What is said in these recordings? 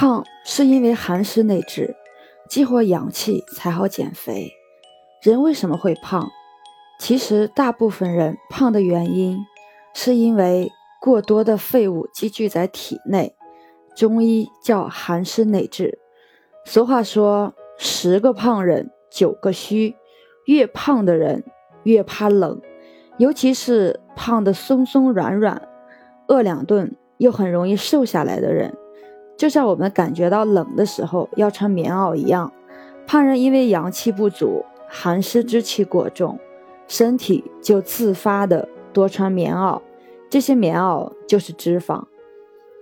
胖是因为寒湿内滞，激活阳气才好减肥。人为什么会胖？其实大部分人胖的原因，是因为过多的废物积聚在体内，中医叫寒湿内滞。俗话说，十个胖人九个虚，越胖的人越怕冷，尤其是胖的松松软软，饿两顿又很容易瘦下来的人。就像我们感觉到冷的时候要穿棉袄一样，胖人因为阳气不足，寒湿之气过重，身体就自发的多穿棉袄，这些棉袄就是脂肪。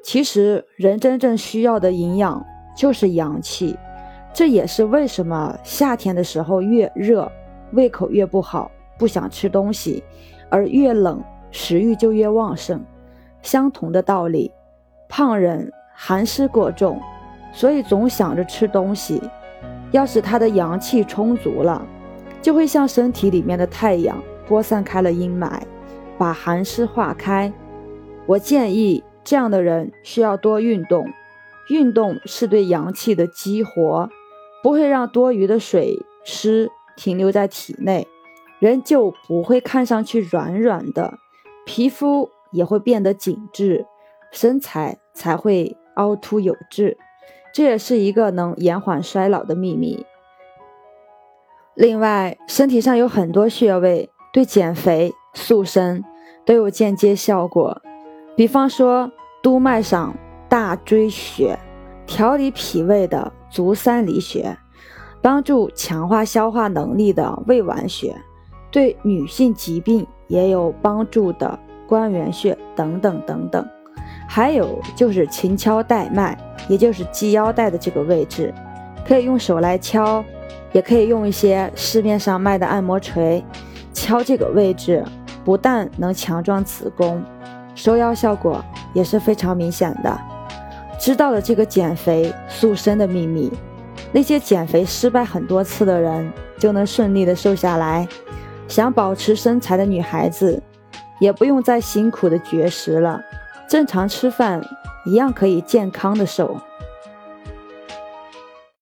其实人真正需要的营养就是阳气，这也是为什么夏天的时候越热，胃口越不好，不想吃东西，而越冷食欲就越旺盛。相同的道理，胖人。寒湿过重，所以总想着吃东西。要是他的阳气充足了，就会像身体里面的太阳，播散开了阴霾，把寒湿化开。我建议这样的人需要多运动，运动是对阳气的激活，不会让多余的水湿停留在体内，人就不会看上去软软的，皮肤也会变得紧致，身材才会。凹凸有致，这也是一个能延缓衰老的秘密。另外，身体上有很多穴位，对减肥塑身都有间接效果。比方说，督脉上大椎穴，调理脾胃的足三里穴，帮助强化消化能力的胃脘穴，对女性疾病也有帮助的关元穴等等等等。还有就是勤敲带脉，也就是系腰带的这个位置，可以用手来敲，也可以用一些市面上卖的按摩锤敲这个位置，不但能强壮子宫，收腰效果也是非常明显的。知道了这个减肥塑身的秘密，那些减肥失败很多次的人就能顺利的瘦下来。想保持身材的女孩子，也不用再辛苦的绝食了。正常吃饭一样可以健康的瘦。